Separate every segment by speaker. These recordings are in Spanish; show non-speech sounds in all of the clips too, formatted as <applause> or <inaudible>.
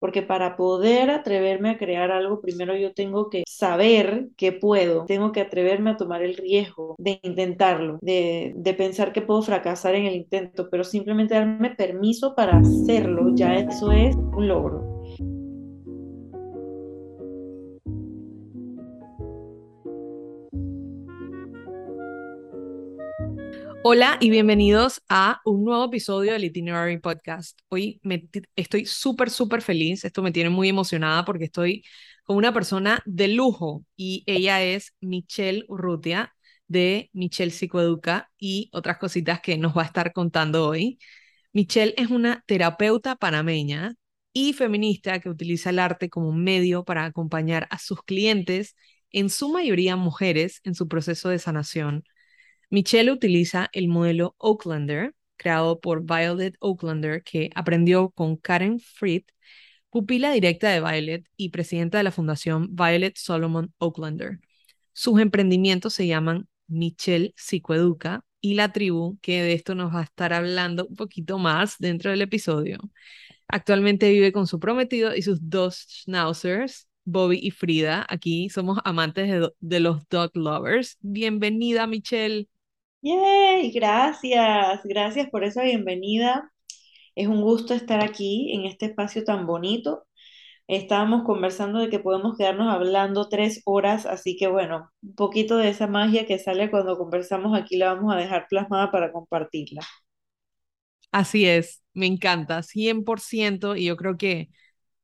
Speaker 1: porque para poder atreverme a crear algo, primero yo tengo que saber que puedo, tengo que atreverme a tomar el riesgo de intentarlo, de, de pensar que puedo fracasar en el intento, pero simplemente darme permiso para hacerlo, ya eso es un logro.
Speaker 2: Hola y bienvenidos a un nuevo episodio del Itinerary Podcast. Hoy me, estoy súper, súper feliz. Esto me tiene muy emocionada porque estoy con una persona de lujo y ella es Michelle Urrutia de Michelle Psicoeduca y otras cositas que nos va a estar contando hoy. Michelle es una terapeuta panameña y feminista que utiliza el arte como medio para acompañar a sus clientes, en su mayoría mujeres, en su proceso de sanación Michelle utiliza el modelo Oaklander, creado por Violet Oaklander, que aprendió con Karen Fried, pupila directa de Violet y presidenta de la fundación Violet Solomon Oaklander. Sus emprendimientos se llaman Michelle Psicoeduca y la tribu, que de esto nos va a estar hablando un poquito más dentro del episodio. Actualmente vive con su prometido y sus dos schnauzers, Bobby y Frida. Aquí somos amantes de, de los dog lovers. Bienvenida, Michelle.
Speaker 1: Yay, gracias, gracias por esa bienvenida. Es un gusto estar aquí en este espacio tan bonito. Estábamos conversando de que podemos quedarnos hablando tres horas, así que bueno, un poquito de esa magia que sale cuando conversamos aquí la vamos a dejar plasmada para compartirla.
Speaker 2: Así es, me encanta, 100%, y yo creo que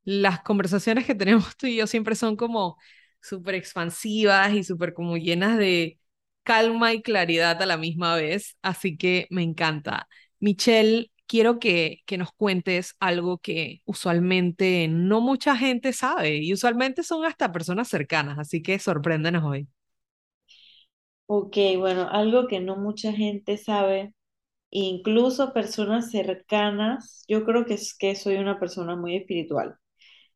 Speaker 2: las conversaciones que tenemos tú y yo siempre son como súper expansivas y súper como llenas de calma y claridad a la misma vez, así que me encanta. Michelle, quiero que, que nos cuentes algo que usualmente no mucha gente sabe y usualmente son hasta personas cercanas, así que sorpréndenos hoy.
Speaker 1: Ok, bueno, algo que no mucha gente sabe, incluso personas cercanas, yo creo que es que soy una persona muy espiritual,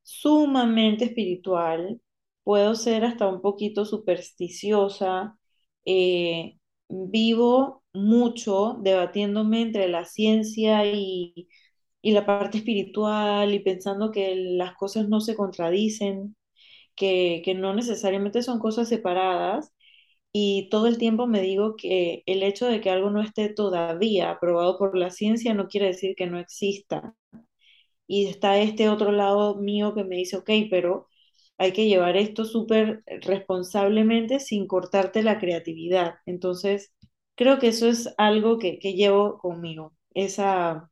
Speaker 1: sumamente espiritual, puedo ser hasta un poquito supersticiosa, eh, vivo mucho debatiéndome entre la ciencia y, y la parte espiritual y pensando que las cosas no se contradicen, que, que no necesariamente son cosas separadas. Y todo el tiempo me digo que el hecho de que algo no esté todavía aprobado por la ciencia no quiere decir que no exista. Y está este otro lado mío que me dice, ok, pero hay que llevar esto súper responsablemente sin cortarte la creatividad. Entonces, creo que eso es algo que, que llevo conmigo. Esa,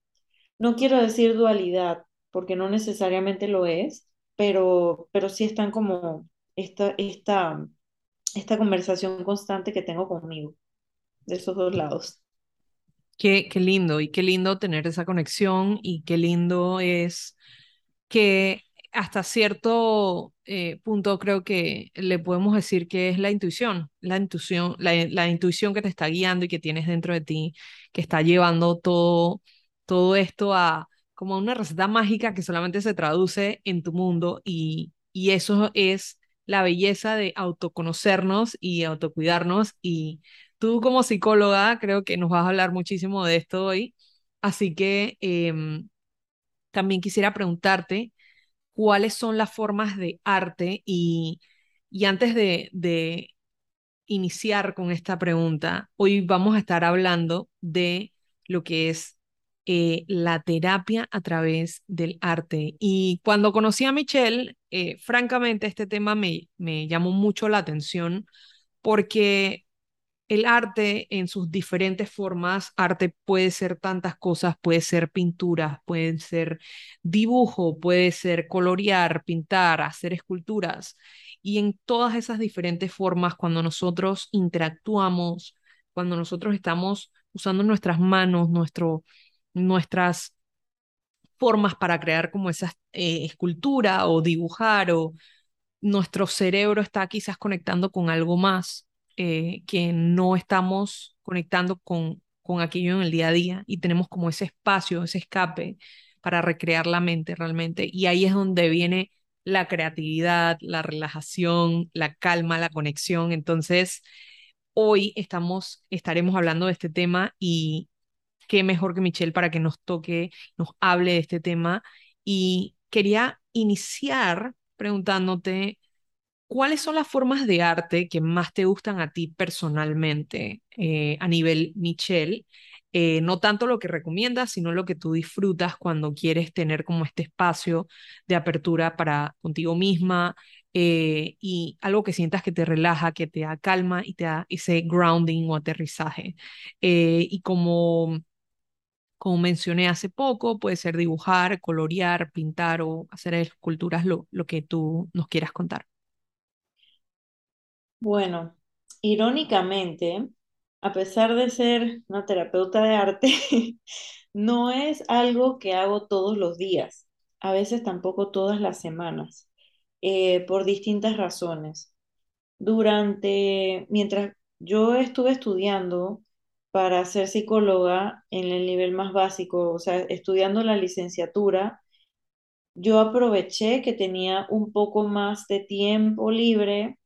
Speaker 1: no quiero decir dualidad, porque no necesariamente lo es, pero, pero sí están como esta, esta, esta conversación constante que tengo conmigo, de esos dos lados.
Speaker 2: Qué, qué lindo y qué lindo tener esa conexión y qué lindo es que hasta cierto eh, punto creo que le podemos decir que es la intuición, la intuición, la, intuición que te está guiando y que tienes dentro de ti, que está llevando todo, todo esto a como una receta mágica que solamente se traduce en tu mundo y, y eso es la belleza de autoconocernos y autocuidarnos. Y tú como psicóloga creo que nos vas a hablar muchísimo de esto hoy, así que em, también quisiera preguntarte cuáles son las formas de arte y, y antes de, de iniciar con esta pregunta, hoy vamos a estar hablando de lo que es eh, la terapia a través del arte. Y cuando conocí a Michelle, eh, francamente este tema me, me llamó mucho la atención porque el arte en sus diferentes formas, arte puede ser tantas cosas, puede ser pintura, puede ser dibujo, puede ser colorear, pintar, hacer esculturas. Y en todas esas diferentes formas, cuando nosotros interactuamos, cuando nosotros estamos usando nuestras manos, nuestro, nuestras formas para crear como esa eh, escultura o dibujar o nuestro cerebro está quizás conectando con algo más eh, que no estamos conectando con, con aquello en el día a día y tenemos como ese espacio, ese escape para recrear la mente realmente. Y ahí es donde viene la creatividad, la relajación, la calma, la conexión. Entonces, hoy estamos, estaremos hablando de este tema y qué mejor que Michelle para que nos toque, nos hable de este tema y quería iniciar preguntándote cuáles son las formas de arte que más te gustan a ti personalmente eh, a nivel Michelle. Eh, no tanto lo que recomiendas, sino lo que tú disfrutas cuando quieres tener como este espacio de apertura para contigo misma eh, y algo que sientas que te relaja, que te da calma y te da ese grounding o aterrizaje. y como como mencioné hace poco, puede ser dibujar, colorear, pintar o hacer esculturas, lo, lo que tú nos quieras contar.
Speaker 1: Bueno, irónicamente, a pesar de ser una terapeuta de arte, <laughs> no es algo que hago todos los días, a veces tampoco todas las semanas, eh, por distintas razones. Durante, mientras yo estuve estudiando, para ser psicóloga en el nivel más básico, o sea, estudiando la licenciatura, yo aproveché que tenía un poco más de tiempo libre,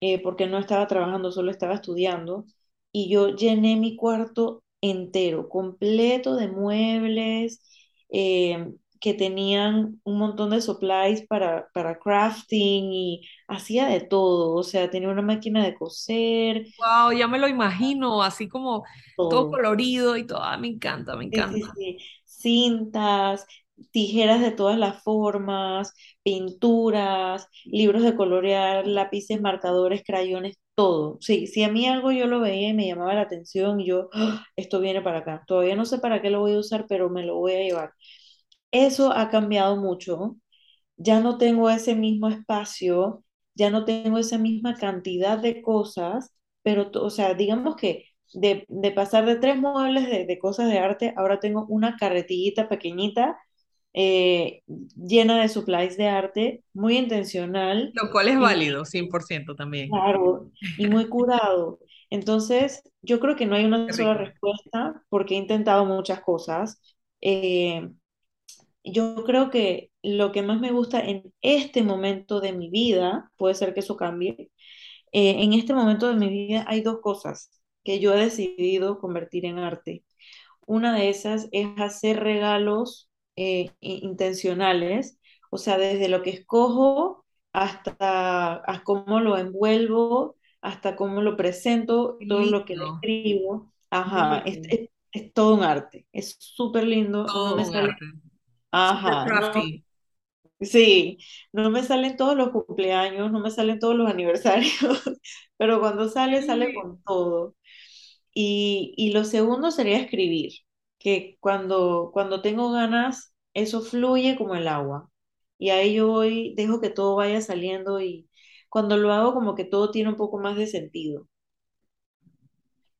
Speaker 1: eh, porque no estaba trabajando, solo estaba estudiando, y yo llené mi cuarto entero, completo de muebles, eh, que tenían un montón de supplies para, para crafting y hacía de todo, o sea, tenía una máquina de coser,
Speaker 2: Wow, ya me lo imagino, así como todo
Speaker 1: todo.
Speaker 2: colorido y todo. Ah, me encanta, me
Speaker 1: Sí, sí,
Speaker 2: encanta.
Speaker 1: sí. Cintas, tijeras de todas las formas, pinturas, libros de colorear, lápices, marcadores, crayones, todo. Sí, si a mí algo yo lo veía y me llamaba la atención, yo, "Ah, esto viene para acá. Todavía no sé para qué lo voy a usar, pero me lo voy a llevar. Eso ha cambiado mucho ya no tengo ese mismo espacio, ya no tengo esa misma cantidad de cosas, pero, o sea, digamos que de, de pasar de tres muebles de, de, cosas de arte, ahora tengo una carretillita pequeñita eh, llena de supplies de arte, muy intencional
Speaker 2: Lo cual es
Speaker 1: y
Speaker 2: válido, 100% también.
Speaker 1: claro, y muy curado. Entonces, yo creo que no hay una sola respuesta porque he intentado muchas cosas. Eh, yo creo que lo que más me gusta en este momento de mi vida, puede ser que eso cambie, eh, en este momento de mi vida hay dos cosas que yo he decidido convertir en arte. Una de esas es hacer regalos eh, intencionales, o sea, desde lo que escojo hasta, hasta cómo lo envuelvo, hasta cómo lo presento,
Speaker 2: Qué
Speaker 1: todo lo que le escribo. Ajá, es,
Speaker 2: lindo.
Speaker 1: es es todo un arte, es súper lindo, no me
Speaker 2: Todo un
Speaker 1: sale
Speaker 2: arte. Super
Speaker 1: Ajá, no, sí, no me salen todos los cumpleaños, no me salen todos los <laughs> aniversarios, pero cuando sale, sale con todo. Y, y lo segundo sería escribir, que cuando, cuando tengo ganas, eso fluye como el agua. Y ahí yo voy, dejo que todo vaya saliendo y cuando lo hago como que todo tiene un poco más de sentido.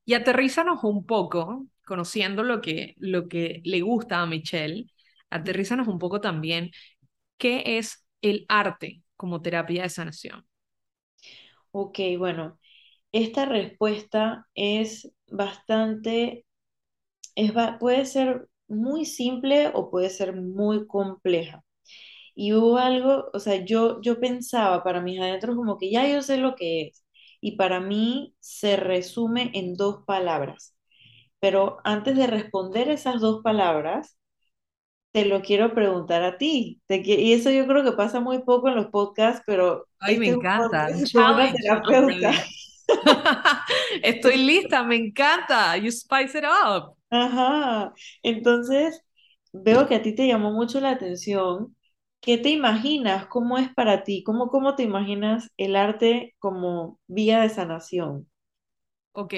Speaker 2: Y aterrízanos un poco, conociendo lo que, lo que le gusta a Michelle, aterrízanos un poco también, ¿qué es el arte como terapia de sanación?
Speaker 1: Ok, bueno, esta respuesta es bastante es, va- puede ser muy simple o puede ser muy compleja. Y hubo algo, o sea, yo, yo pensaba para mis adentros como que ya yo sé lo que es. Y para mí se resume en dos palabras. Pero antes de responder esas dos palabras, te lo quiero preguntar a ti. Te y eso yo creo que pasa muy poco en los podcasts, pero
Speaker 2: Ay, me
Speaker 1: este es un
Speaker 2: encanta. <laughs> Estoy lista, me encanta. You spice it up.
Speaker 1: Ajá. Entonces, veo que a ti te llamó mucho la atención. ¿Qué te imaginas? ¿Cómo es para ti? ¿Cómo, cómo te imaginas el arte como vía de sanación?
Speaker 2: Ok,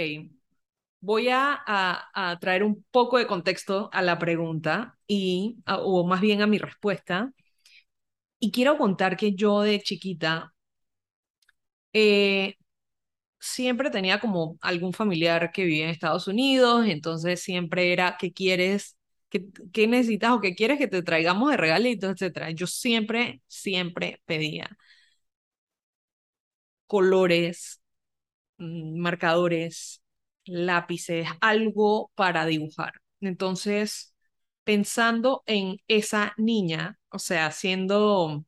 Speaker 2: voy a, a, a traer un poco de contexto a la pregunta y, o más bien a mi respuesta. Y quiero contar que yo de chiquita eh, siempre tenía como algún familiar que vivía en Estados Unidos, entonces siempre era, ¿qué quieres? ¿Qué, qué necesitas o qué quieres que te traigamos de regalitos, etcétera? Yo siempre, siempre pedía colores, mm, marcadores, lápices, algo para dibujar. Entonces, pensando en esa niña, o sea, siendo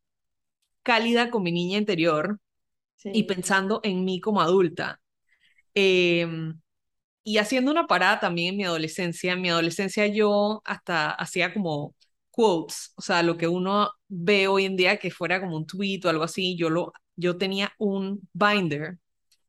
Speaker 2: cálida con mi niña interior y pensando en mí como adulta, em, y haciendo una parada también en mi adolescencia. En mi adolescencia yo hasta hacía como quotes, o sea, lo que uno ve hoy en día que fuera como un tweet o algo así, yo, lo, yo tenía un binder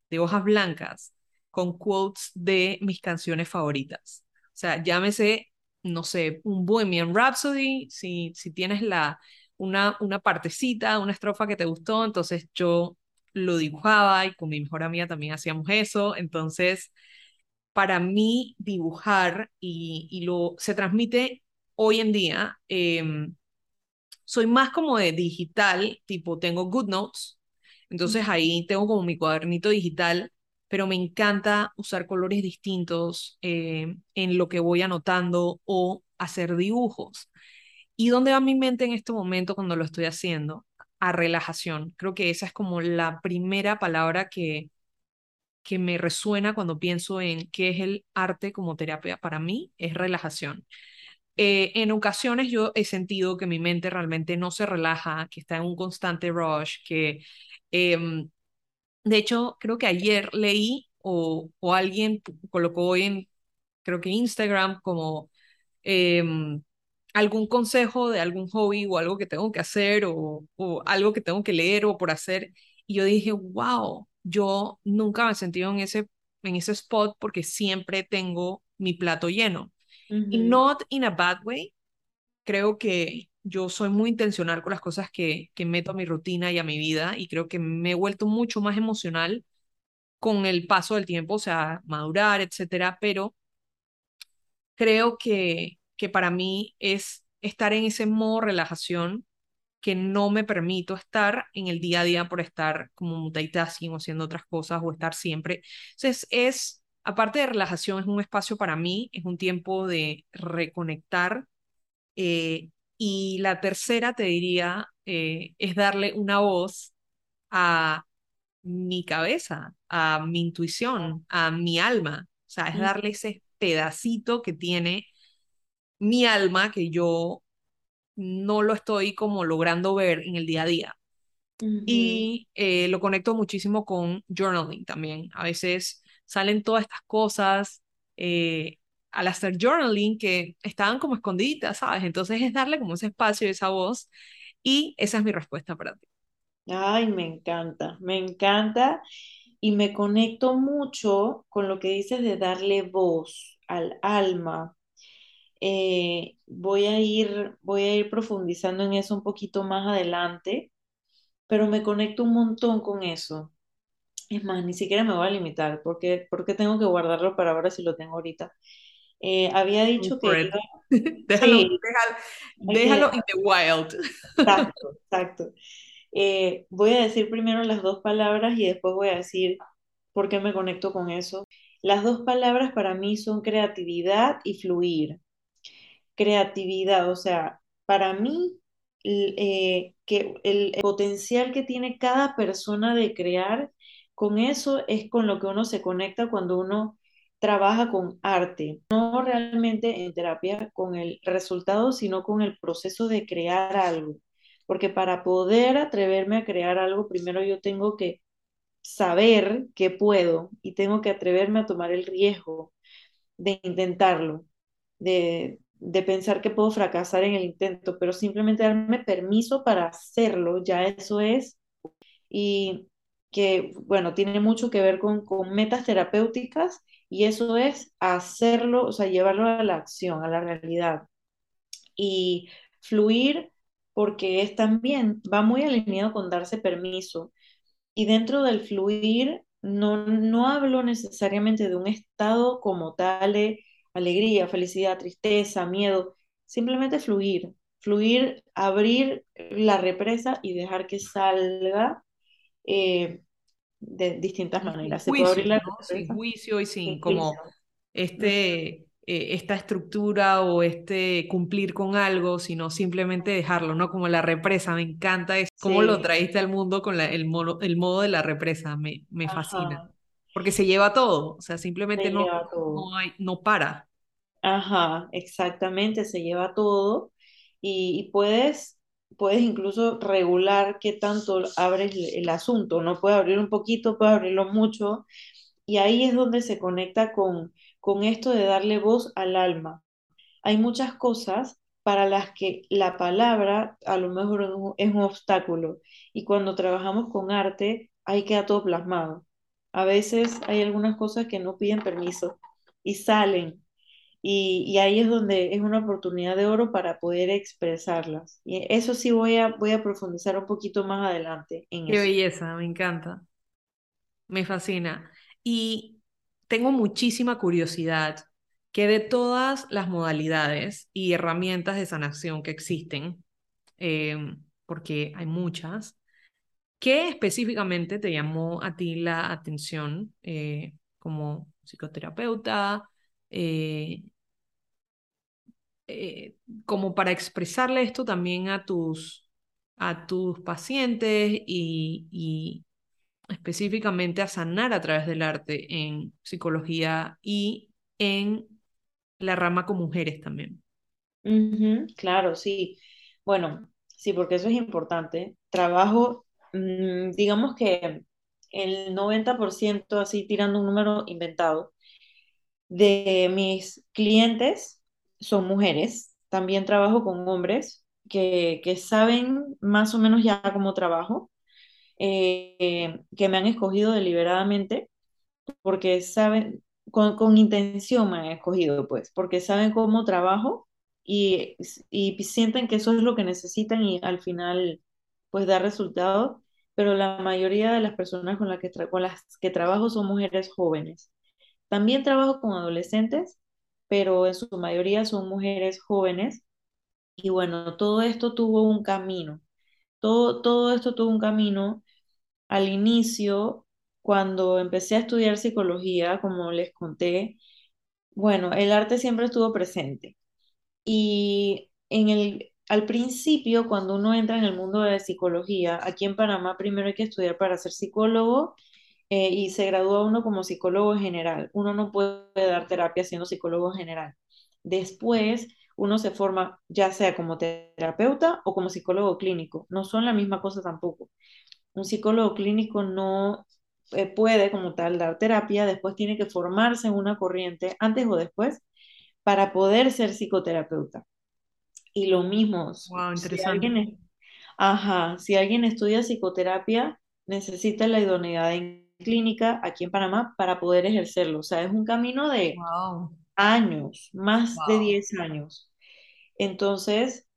Speaker 2: de hojas blancas con quotes de mis canciones favoritas. O sea, llámese, no sé, un Bohemian Rhapsody, si, si tienes la, una, una partecita, una estrofa que te gustó, entonces yo lo dibujaba y con mi mejor amiga también hacíamos eso. Entonces, para mí dibujar y, y lo se transmite hoy en día, eh, soy más como de digital, tipo tengo GoodNotes, entonces ahí tengo como mi cuadernito digital, pero me encanta usar colores distintos eh, en lo que voy anotando o hacer dibujos. ¿Y dónde va mi mente en este momento cuando lo estoy haciendo? A relajación. Creo que esa es como la primera palabra que, que me resuena cuando pienso en qué es el arte como terapia para mí, es relajación. Eh, en ocasiones yo he sentido que mi mente realmente no se relaja, que está en un constante rush, que em, de hecho creo que ayer leí o, o alguien colocó en, creo que Instagram como em, algún consejo de algún hobby o algo que tengo que hacer o, o algo que tengo que leer o por hacer. Y yo dije, wow, yo nunca me he sentido en ese, en ese spot porque siempre tengo mi plato lleno. Y not in a bad way. Creo que yo soy muy intencional con las cosas que, que meto a mi rutina y a mi vida y creo que me he vuelto mucho más emocional con el paso del tiempo, o sea, madurar, etcétera, pero creo que, que para mí es estar en ese modo relajación que no me permito estar en el día a día por estar como multitasking o haciendo otras cosas o estar siempre. Entonces es, aparte de relajación, es un espacio para mí, es un tiempo de reconectar. eh, y la tercera, te diría, eh, es darle una voz a mi cabeza, a mi intuición, a mi alma. O sea, es darle ese pedacito que tiene mi alma que yo no lo estoy como logrando ver en el día a día. Y eh, lo conecto muchísimo con journaling también. A veces salen todas estas cosas eh, al hacer journaling que estaban como escondidas, ¿sabes? Entonces es darle como ese espacio, esa voz. Y esa es mi respuesta para ti.
Speaker 1: Ay, me encanta, me encanta y me conecto mucho con lo que dices de darle voz al alma. Eh, voy a ir, voy a ir profundizando en eso un poquito más adelante, pero me conecto un montón con eso. Es más, ni siquiera me voy a limitar porque, porque tengo que guardarlo para ahora si lo tengo ahorita. Eh, había dicho
Speaker 2: for
Speaker 1: que <laughs>
Speaker 2: Déjalo,
Speaker 1: sí,
Speaker 2: déjalo, déjalo in the wild.
Speaker 1: exacto, exacto. Eh, voy a decir primero las dos palabras y después voy a decir por qué me conecto con eso. Las dos palabras para mí son creatividad y fluir. Creatividad, o sea, para mí eh, que el, el potencial que tiene cada persona de crear, con eso es con lo que uno se conecta cuando uno trabaja con arte, no realmente en terapia con el resultado, sino con el proceso de crear algo. Porque para poder atreverme a crear algo, primero yo tengo que saber que puedo y tengo que atreverme a tomar el riesgo de intentarlo, de, de pensar que puedo fracasar en el intento, pero simplemente darme permiso para hacerlo, ya eso es, y que, bueno, tiene mucho que ver con, con metas terapéuticas y eso es hacerlo, o sea, llevarlo a la acción, a la realidad. Y fluir porque es también, va muy alineado con darse permiso. Y dentro del fluir, no, no hablo necesariamente de un estado como tal alegría, felicidad, tristeza, miedo, simplemente fluir, fluir, abrir la represa y dejar que salga eh, de distintas maneras. Se puede abrir
Speaker 2: juicio,
Speaker 1: la
Speaker 2: ¿no? Sin juicio y sin
Speaker 1: sin
Speaker 2: como
Speaker 1: juicio.
Speaker 2: Este, eh, esta estructura o este cumplir con algo, sino simplemente dejarlo, ¿no? Como la represa, me encanta es cómo lo traíste al mundo con la- el, mono- el modo de la represa, me, me fascina, porque se lleva todo, o sea, simplemente
Speaker 1: se
Speaker 2: no, no hay, no para.
Speaker 1: Ajá, exactamente, se lleva todo y, y puedes, puedes incluso regular qué tanto abres el, el asunto, no puedes abrir un poquito, puedes abrirlo mucho y ahí es donde se conecta con, con esto de darle voz al alma. Hay muchas cosas para las que la palabra a lo mejor es un, es un obstáculo. Y cuando trabajamos con arte, ahí queda todo plasmado. A veces hay algunas cosas que no piden permiso y salen. Y, y ahí es donde es una oportunidad de oro para poder expresarlas. Y eso sí voy a, voy a profundizar un poquito más adelante en
Speaker 2: Qué
Speaker 1: eso.
Speaker 2: belleza, me encanta, me fascina. Y tengo muchísima curiosidad que de todas las modalidades y herramientas de sanación que existen, eh, porque hay muchas, ¿qué específicamente te llamó a ti la atención eh, como psicoterapeuta? eh, eh, como para expresarle esto también a tus, a tus pacientes y, específicamente a sanar a través del arte en psicología y en la rama con mujeres también.
Speaker 1: Claro, sí. Bueno, sí, porque eso es importante. Trabajo, digamos que el 90% así tirando un número inventado, de mis clientes son mujeres. También trabajo con hombres que, que saben más o menos ya cómo trabajo, eh, que me han escogido deliberadamente porque saben, con, con intención me han escogido, pues, porque saben cómo trabajo y, y sienten que eso es lo que necesitan y al final, pues, da resultados. Pero la mayoría de las personas con las que, con las que trabajo son mujeres jóvenes. También trabajo con adolescentes, pero en su mayoría son mujeres jóvenes. Y bueno, todo esto tuvo un camino. Todo, todo esto tuvo un camino al inicio, cuando empecé a estudiar psicología, como les conté, bueno, el arte siempre estuvo presente. Y en el, al principio, cuando uno entra en el mundo de psicología, aquí en Panamá primero hay que estudiar para ser psicólogo eh, y se gradúa uno como psicólogo general. Uno no puede dar terapia siendo psicólogo general. Después, uno se forma ya sea como terapeuta o como psicólogo clínico. No son la misma cosa tampoco un psicólogo clínico no eh, puede como tal dar terapia, después tiene que formarse en una corriente antes o después para poder ser psicoterapeuta. Y lo mismo,
Speaker 2: Wow,
Speaker 1: si
Speaker 2: interesante.
Speaker 1: alguien, es- ajá, si alguien estudia psicoterapia, necesita la idoneidad en clínica aquí en Panamá para poder ejercerlo. O sea, es un camino de
Speaker 2: Wow,
Speaker 1: años, más de
Speaker 2: wow.
Speaker 1: 10 años. Entonces,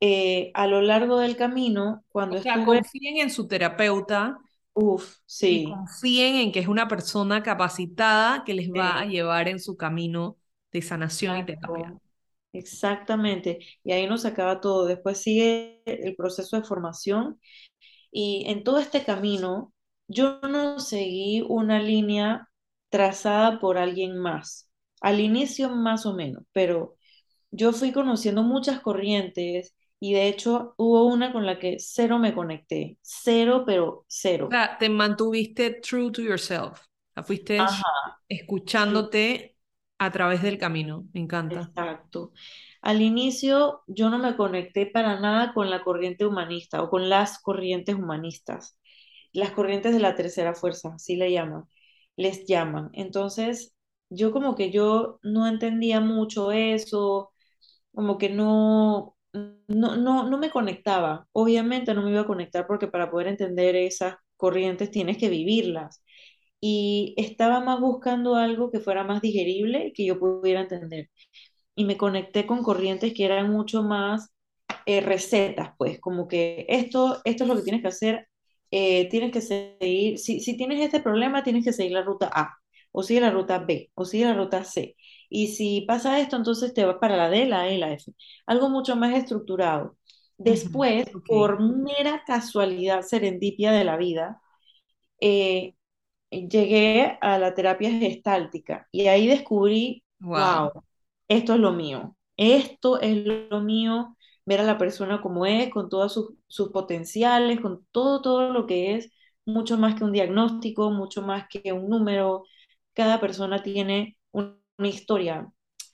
Speaker 1: eh, a lo largo del camino,
Speaker 2: O
Speaker 1: cuando
Speaker 2: sea,
Speaker 1: estuve,
Speaker 2: confíen en su terapeuta
Speaker 1: uff,
Speaker 2: y
Speaker 1: sí,
Speaker 2: confíen en que es una persona capacitada que les va a llevar en su camino de sanación y terapia.
Speaker 1: Exactamente. Y ahí nos acaba todo. Después sigue el proceso de formación y en todo este camino yo no seguí una línea trazada por alguien más. Al inicio más o menos, pero yo fui conociendo muchas corrientes y de hecho hubo una con la que cero me conecté. Cero, pero
Speaker 2: O
Speaker 1: cero.
Speaker 2: sea, te mantuviste true to yourself. O fuiste
Speaker 1: Ajá,
Speaker 2: escuchándote a través del camino. Me encanta.
Speaker 1: Exacto. Al inicio yo no me conecté para nada con la corriente humanista o con las corrientes humanistas, las corrientes de la tercera fuerza, así le llaman, les llaman. Entonces, yo como que yo no entendía mucho eso, como que no, no, no, no me conectaba. Obviamente no me iba a conectar porque para poder entender esas corrientes tienes que vivirlas. Y estaba más buscando algo que fuera más digerible y que yo pudiera entender y me conecté con corrientes que eran mucho más eh, recetas, pues, como que esto, esto es lo que tienes que hacer, eh, tienes que seguir, si, si tienes este problema, tienes que seguir la ruta A, o sigue la ruta B, o sigue la ruta C. Y si pasa esto, entonces te vas para la D, la E, la F. Algo mucho más estructurado. Después, por mera casualidad serendipia de la vida, eh, llegué a la terapia gestáltica y ahí descubrí,
Speaker 2: Wow.
Speaker 1: wow, esto es lo mío, esto es lo mío, ver a la persona como es, con todos sus, sus potenciales, con todo, todo lo que es, mucho más que un diagnóstico, mucho más que un número. Cada persona tiene un- una historia,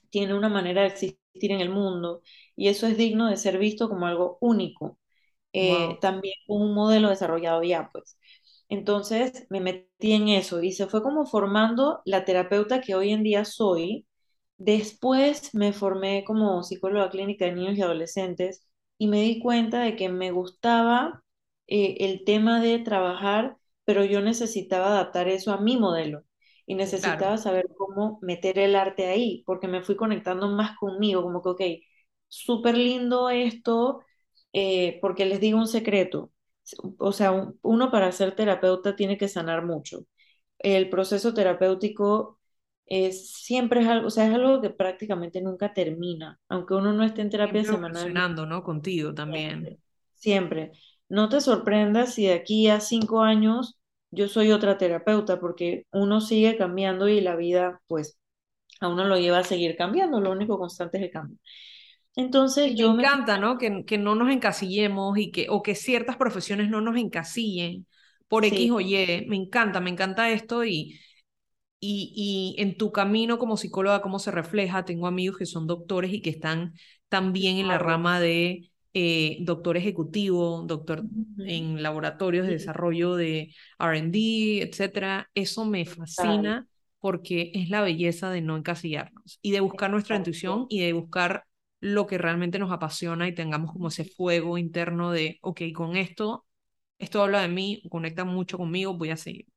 Speaker 1: tiene una manera de existir en el mundo y eso es digno de ser visto como algo único eh,
Speaker 2: Wow.
Speaker 1: también con un modelo desarrollado ya, pues. Entonces me metí en eso y se fue como formando la terapeuta que hoy en día soy, Después me formé como psicóloga clínica de niños y adolescentes y me di cuenta de que me gustaba eh, el tema de trabajar, pero yo necesitaba adaptar eso a mi modelo y
Speaker 2: Claro.
Speaker 1: necesitaba saber cómo meter el arte ahí, porque me fui conectando más conmigo, como que, ok, súper lindo esto, eh, porque les digo un secreto, o sea, un- uno para ser terapeuta tiene que sanar mucho. El proceso terapéutico es, siempre es algo, o sea, es algo que prácticamente nunca termina, aunque uno no esté en terapia
Speaker 2: Siempre
Speaker 1: semanal,
Speaker 2: evolucionando, ¿no? Contigo también.
Speaker 1: siempre. No te sorprendas si de aquí a cinco años yo soy otra terapeuta, porque uno sigue cambiando y la vida, pues, a uno lo lleva a seguir cambiando, lo único constante es el cambio. Entonces
Speaker 2: me
Speaker 1: yo me
Speaker 2: encanta, ¿no? Que, que no nos encasillemos y que, o que ciertas profesiones no nos encasillen por X
Speaker 1: sí,
Speaker 2: o Y. Me encanta, me encanta esto y, y, y en tu camino como psicóloga, cómo se refleja. Tengo amigos que son doctores y que están también en la rama de eh, doctor ejecutivo, doctor en laboratorios de desarrollo de R&D, etcétera. Eso me fascina porque es la belleza de no encasillarnos y de buscar nuestra intuición y de buscar lo que realmente nos apasiona y tengamos como ese fuego interno de, ok, con esto, esto habla de mí, conecta mucho conmigo, voy a seguir.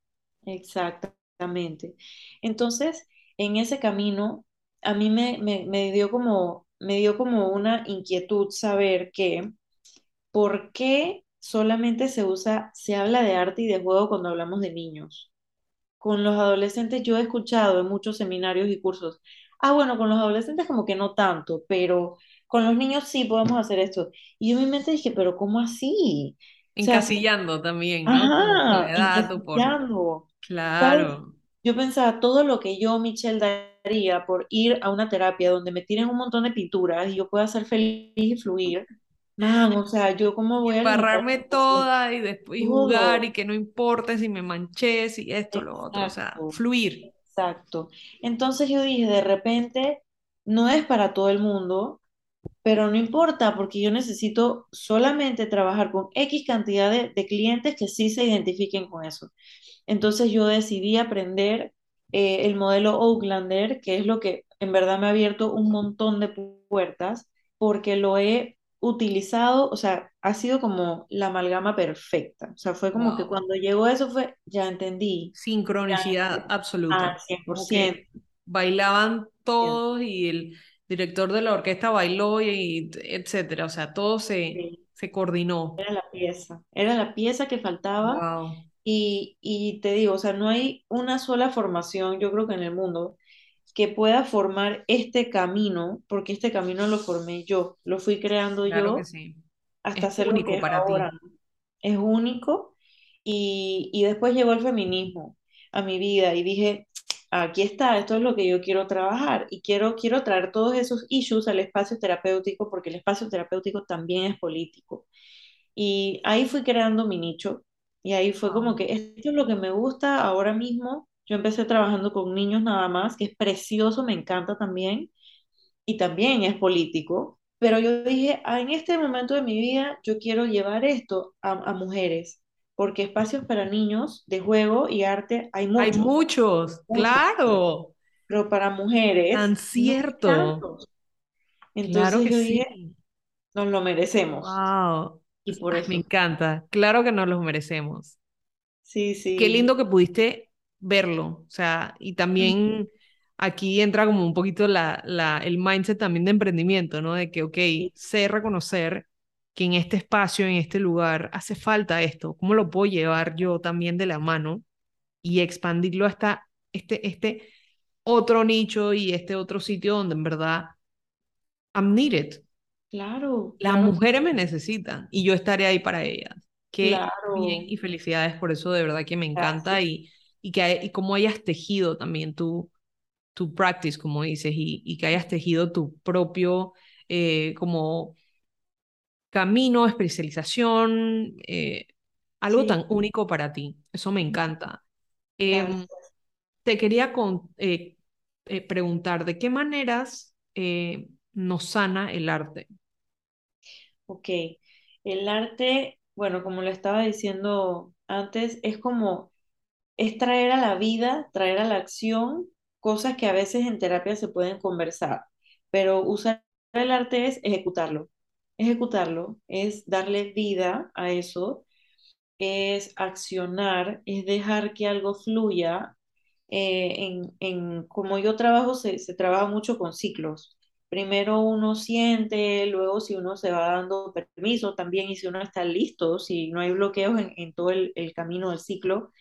Speaker 1: Exactamente. Entonces, en ese camino, a mí me, me, me dio como, me dio como una inquietud saber que, ¿por qué solamente se usa, se habla de arte y de juego cuando hablamos de niños? Con los adolescentes yo he escuchado en muchos seminarios y cursos, ah, bueno, con los adolescentes como que no tanto, pero con los niños sí podemos hacer esto. Y yo en mi mente dije, pero ¿cómo así? O sea,
Speaker 2: Encasillando también, ¿no? Por, por
Speaker 1: Ajá,
Speaker 2: edad por...
Speaker 1: encasillando. ¿Sabes?
Speaker 2: Claro.
Speaker 1: Yo pensaba todo lo que yo, Michelle, daría por ir a una terapia donde me tiren un montón de pinturas y yo pueda ser feliz y fluir. Man, o sea, yo cómo
Speaker 2: Y
Speaker 1: voy a
Speaker 2: embarrarme toda y después y jugar y que no importe si me manché, si esto, lo otro, o sea, fluir.
Speaker 1: exacto. Entonces yo dije, de repente, no es para todo el mundo, pero no importa porque yo necesito solamente trabajar con X cantidad de, de clientes que sí se identifiquen con eso. Entonces yo decidí aprender eh, el modelo Oaklander, que es lo que en verdad me ha abierto un montón de pu- puertas, porque lo he utilizado, o sea, ha sido como la amalgama perfecta. O sea, fue como que
Speaker 2: Wow.
Speaker 1: cuando llegó eso fue, ya entendí, ya
Speaker 2: Sincronicidad
Speaker 1: entendí.
Speaker 2: absoluta.
Speaker 1: Ah,
Speaker 2: Como que
Speaker 1: ciento
Speaker 2: bailaban
Speaker 1: cien
Speaker 2: todos y el director de la orquesta bailó y etcétera. O sea, todo se,
Speaker 1: Sí,
Speaker 2: se coordinó.
Speaker 1: era la pieza, era la pieza que faltaba
Speaker 2: Wow.
Speaker 1: y, y te digo, o sea, no hay una sola formación, yo creo que en el mundo que pueda formar este camino, porque este camino lo formé yo, lo fui creando
Speaker 2: Claro que
Speaker 1: yo
Speaker 2: sí.
Speaker 1: hasta
Speaker 2: Es
Speaker 1: ser lo que
Speaker 2: único
Speaker 1: es ahora. Es único y, y después llegó el feminismo a mi vida y dije, aquí está, esto es lo que yo quiero trabajar y quiero, quiero traer todos esos issues al espacio terapéutico porque el espacio terapéutico también es político. Y ahí fui creando mi nicho y ahí fue como que esto es lo que me gusta ahora mismo. Yo empecé trabajando con niños nada más, que es precioso, me encanta también y también es político. Pero yo dije, "Ah, en este momento de mi vida yo quiero llevar esto a, a mujeres, porque espacios para niños de juego y arte hay
Speaker 2: Hay
Speaker 1: muchos,
Speaker 2: muchos,
Speaker 1: muchos,
Speaker 2: claro.
Speaker 1: pero para
Speaker 2: Tan
Speaker 1: mujeres no hay
Speaker 2: cierto. Claro
Speaker 1: Entonces
Speaker 2: que
Speaker 1: yo dije,
Speaker 2: sí.
Speaker 1: nos lo merecemos.
Speaker 2: Wow.
Speaker 1: Y por
Speaker 2: Ay, me
Speaker 1: eso,
Speaker 2: encanta. Claro que nos los merecemos.
Speaker 1: sí,
Speaker 2: Y qué lindo
Speaker 1: sí.
Speaker 2: que pudiste verlo. O sea, y también aquí entra como un poquito la, la, el mindset también de emprendimiento, ¿no? De que, ok, sé reconocer que en este espacio, en este lugar, hace falta esto. ¿Cómo lo puedo llevar yo también de la mano y expandirlo hasta este, este otro nicho y este otro sitio donde en verdad I'm needed?
Speaker 1: Claro,
Speaker 2: Las
Speaker 1: claro,
Speaker 2: mujeres me necesitan y yo estaré ahí para ellas. Qué bien
Speaker 1: claro.
Speaker 2: y felicidades por eso, de verdad que me encanta
Speaker 1: Gracias.
Speaker 2: y, y, que, y cómo hayas tejido también tu, tu practice, como dices, y, y que hayas tejido tu propio eh, como camino, especialización, eh, algo
Speaker 1: Sí,
Speaker 2: tan único para ti. Eso me encanta. Em, te quería con, eh, preguntar, ¿de qué maneras nos sana el arte?
Speaker 1: Ok. El arte, bueno, como lo estaba diciendo antes, es como, es traer a la vida, traer a la acción cosas que a veces en terapia se pueden conversar, pero usar el arte es ejecutarlo. Ejecutarlo es darle vida a eso, es accionar, es dejar que algo fluya. Eh, en, en como yo trabajo, se, se trabaja mucho con ciclos. Primero uno siente, luego si uno se va dando permiso también y si uno está listo, si no hay bloqueos en, en todo el, el camino del ciclo,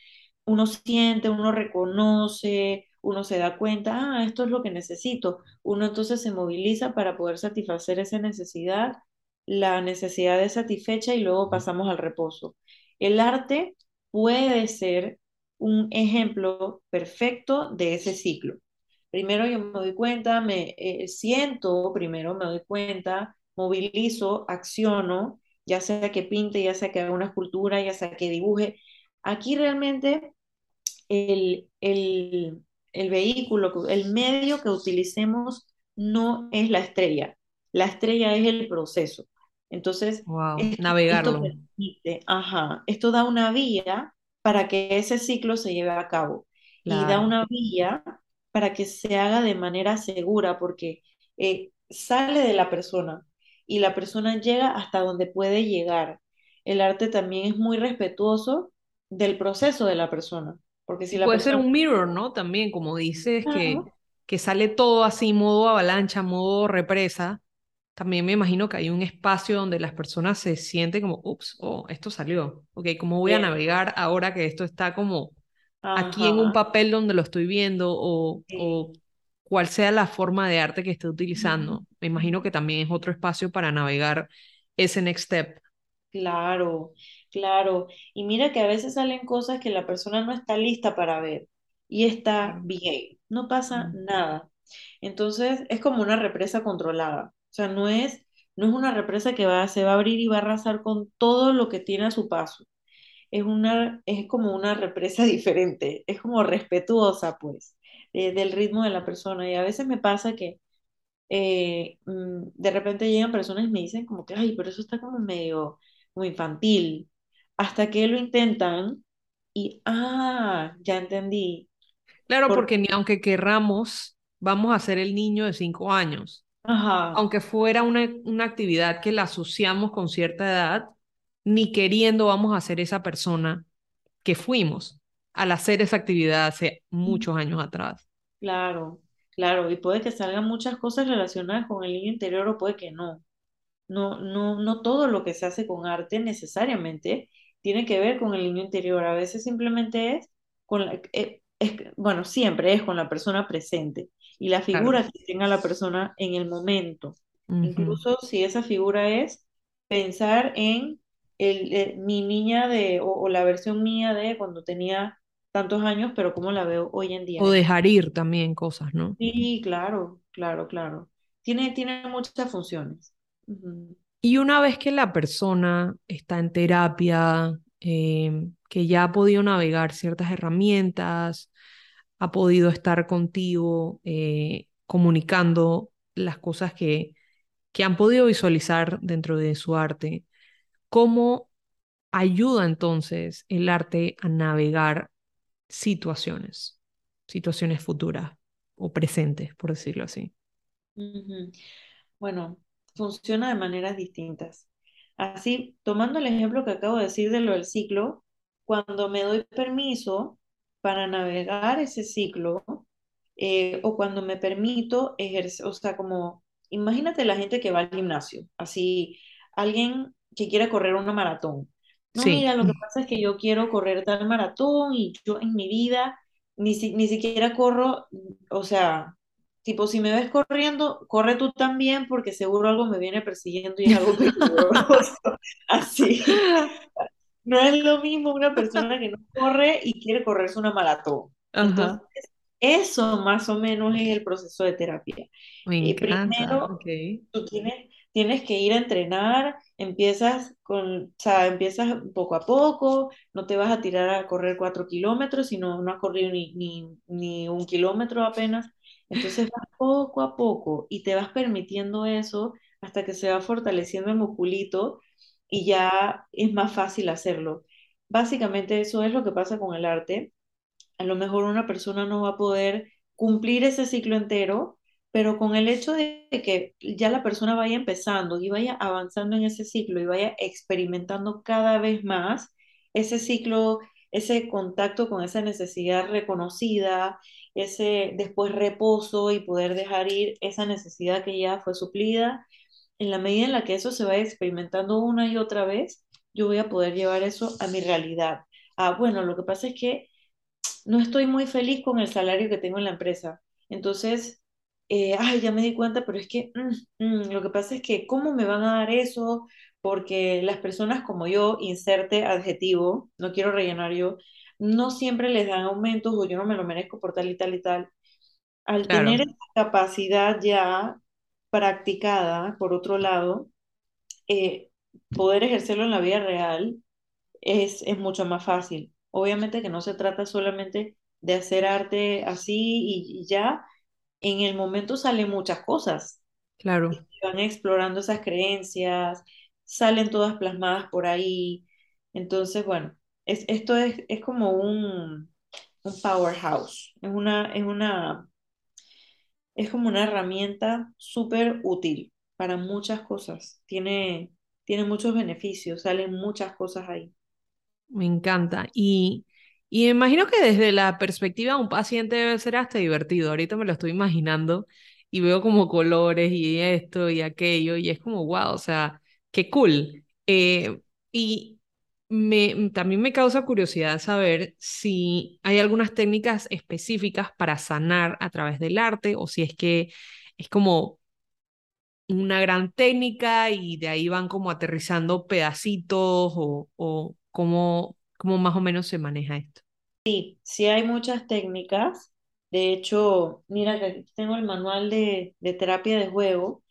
Speaker 1: uno siente, uno reconoce, uno se da cuenta, ah, esto es lo que necesito. Uno entonces se moviliza para poder satisfacer esa necesidad, la necesidad es satisfecha y luego pasamos al reposo. El arte puede ser un ejemplo perfecto de ese ciclo. Primero yo me doy cuenta, me eh, siento, primero me doy cuenta, movilizo, acciono, ya sea que pinte, ya sea que haga una escultura, ya sea que dibuje. Aquí realmente el, el, el vehículo, el medio que utilicemos no es la estrella. La estrella es el proceso. Entonces,
Speaker 2: Wow,
Speaker 1: esto, esto
Speaker 2: navegarlo.
Speaker 1: permite, ajá, esto da una vía para que ese ciclo se lleve a cabo y da una vía para que se haga de manera segura porque eh, sale de la persona y la persona llega hasta donde puede llegar. El arte también es muy respetuoso del proceso de la persona, porque si la
Speaker 2: puede ser un mirror, ¿no? También, como dices, que, que sale todo así, modo avalancha, modo represa. También me imagino que hay un espacio donde las personas se sienten como, ups, oh, esto salió. Ok, ¿cómo voy a
Speaker 1: cierto.
Speaker 2: navegar ahora que esto está como aquí en un papel donde lo estoy viendo o, o
Speaker 1: sí.
Speaker 2: cual sea la forma de arte que esté utilizando? Me imagino que también es otro espacio para navegar ese next step.
Speaker 1: Claro, claro. Y mira que a veces salen cosas que la persona no está lista para ver y está bien, no pasa nada. Entonces es como una represa controlada. O sea, no es, no es una represa que va, se va a abrir y va a arrasar con todo lo que tiene a su paso. Es una, es como una represa <laughs> diferente, es como respetuosa, pues, del ritmo de la persona. Y a veces me pasa que eh, mm, de repente llegan personas y me dicen como que, ay, pero eso está como medio, como infantil, hasta que lo intentan y, ah, ya entendí,
Speaker 2: Claro,
Speaker 1: porque,
Speaker 2: porque ni aunque querramos, vamos a ser el niño de cinco años.
Speaker 1: ajá,
Speaker 2: aunque fuera una, una actividad que la asociamos con cierta edad, ni queriendo vamos a ser esa persona que fuimos al hacer esa actividad hace muchos años atrás.
Speaker 1: claro, claro, y puede que salgan muchas cosas relacionadas con el niño interior o puede que no. No, no, no todo lo que se hace con arte necesariamente tiene que ver con el niño interior. A veces simplemente es con la, eh, es- bueno, siempre es con la persona presente y la
Speaker 2: Claro.
Speaker 1: figura que tenga la persona en el momento. Incluso si esa figura es pensar en el, eh, mi niña de, o, o la versión mía de cuando tenía tantos años, pero cómo la veo hoy en día.
Speaker 2: O dejar ir también cosas, ¿no?
Speaker 1: Sí, claro, claro, claro. Tiene, tiene muchas funciones. Ujú.
Speaker 2: Y una vez que la persona está en terapia, eh, que ya ha podido navegar ciertas herramientas, ha podido estar contigo eh, comunicando las cosas que, que han podido visualizar dentro de su arte, ¿cómo ayuda entonces el arte a navegar situaciones, situaciones futuras o presentes, por decirlo así?
Speaker 1: Bueno, funciona de maneras distintas. Así, tomando el ejemplo que acabo de decir de lo del ciclo, cuando me doy permiso para navegar ese ciclo, eh, o cuando me permito ejercer, o sea, como, imagínate la gente que va al gimnasio, así, alguien que quiere correr una maratón. No,
Speaker 2: Sí,
Speaker 1: mira, lo que pasa es que yo quiero correr tal maratón y yo en mi vida ni, si- ni siquiera corro, o sea, tipo, si me ves corriendo, corre tú también porque seguro algo me viene persiguiendo y es algo peligroso. <laughs> Así. No es lo mismo una persona que no corre y quiere correrse una maratón. Entonces,
Speaker 2: ajá,
Speaker 1: eso más o menos es el proceso de terapia.
Speaker 2: me
Speaker 1: Eh, primero,
Speaker 2: ok.
Speaker 1: tú tienes, tienes que ir a entrenar, empiezas con, o sea, empiezas poco a poco, no te vas a tirar a correr cuatro kilómetros, sino no has corrido ni, ni, ni un kilómetro apenas. Entonces vas poco a poco y te vas permitiendo eso hasta que se va fortaleciendo el musculito y ya es más fácil hacerlo. Básicamente eso es lo que pasa con el arte. A lo mejor una persona no va a poder cumplir ese ciclo entero, pero con el hecho de que ya la persona vaya empezando y vaya avanzando en ese ciclo y vaya experimentando cada vez más ese ciclo, ese contacto con esa necesidad reconocida, ese después reposo y poder dejar ir esa necesidad que ya fue suplida, en la medida en la que eso se vaya experimentando una y otra vez, yo voy a poder llevar eso a mi realidad. Ah, bueno, lo que pasa es que no estoy muy feliz con el salario que tengo en la empresa. Entonces, eh, ay, ya me di cuenta, pero es que mm, mm, lo que pasa es que, ¿cómo me van a dar eso? Porque las personas como yo, inserte adjetivo, no quiero rellenar yo, no siempre les dan aumentos o yo no me lo merezco por tal y tal y tal. Al tener esa capacidad ya practicada, por otro lado, eh, poder ejercerlo en la vida real es, es mucho más fácil. Obviamente que no se trata solamente de hacer arte así y, y ya, en el momento salen muchas cosas,
Speaker 2: claro.
Speaker 1: y van explorando esas creencias, salen todas plasmadas por ahí. Entonces, bueno, es, esto es, es como un, un powerhouse, es una, es una, es como una herramienta súper útil para muchas cosas. Tiene, tiene muchos beneficios, salen muchas cosas ahí.
Speaker 2: Me encanta. Y, y imagino que desde la perspectiva de un paciente debe ser hasta divertido. Ahorita me lo estoy imaginando y veo como colores y esto y aquello y es como, wow, o sea, qué cool. Eh, y me, también me causa curiosidad saber si hay algunas técnicas específicas para sanar a través del arte o si es que es como una gran técnica y de ahí van como aterrizando pedacitos o, o cómo, cómo más o menos se maneja esto.
Speaker 1: Sí hay muchas técnicas. De hecho, mira que aquí tengo el manual de, de terapia de juego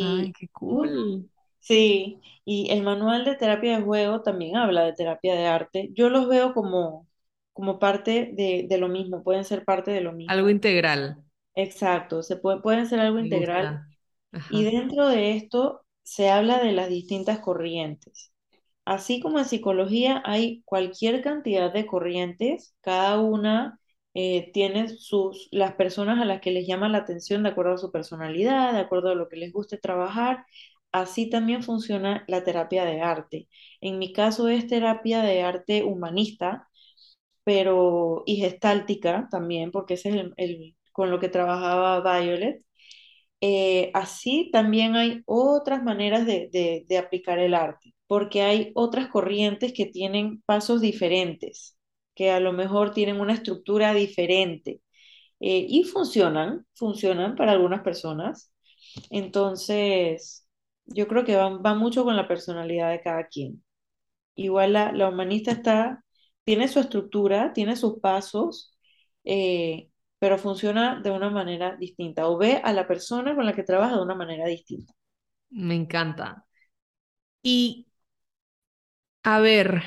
Speaker 2: Ay,
Speaker 1: y
Speaker 2: qué
Speaker 1: uh,
Speaker 2: cool.
Speaker 1: Sí, y el manual de terapia de juego también habla de terapia de arte. Yo los veo como, como parte de, de lo mismo, pueden ser parte de lo
Speaker 2: Algo
Speaker 1: mismo.
Speaker 2: integral.
Speaker 1: Exacto, se puede, pueden ser algo
Speaker 2: Me
Speaker 1: integral. Y dentro de esto se habla de las distintas corrientes. Así como en psicología hay cualquier cantidad de corrientes, cada una eh, tiene sus, las personas a las que les llama la atención de acuerdo a su personalidad, de acuerdo a lo que les guste trabajar. Así también funciona la terapia de arte. En mi caso es terapia de arte humanista, pero y gestáltica también, porque ese es el, con lo que trabajaba Violet. Eh, así también hay otras maneras de, de- de aplicar el arte, porque hay otras corrientes que tienen pasos diferentes, que a lo mejor tienen una estructura diferente eh, y funcionan, funcionan para algunas personas. Entonces, yo creo que va, va mucho con la personalidad de cada quien. Igual la, la humanista está, tiene su estructura, tiene sus pasos, eh, pero funciona de una manera distinta o ve a la persona con la que trabaja de una manera distinta.
Speaker 2: Me encanta. Y a ver,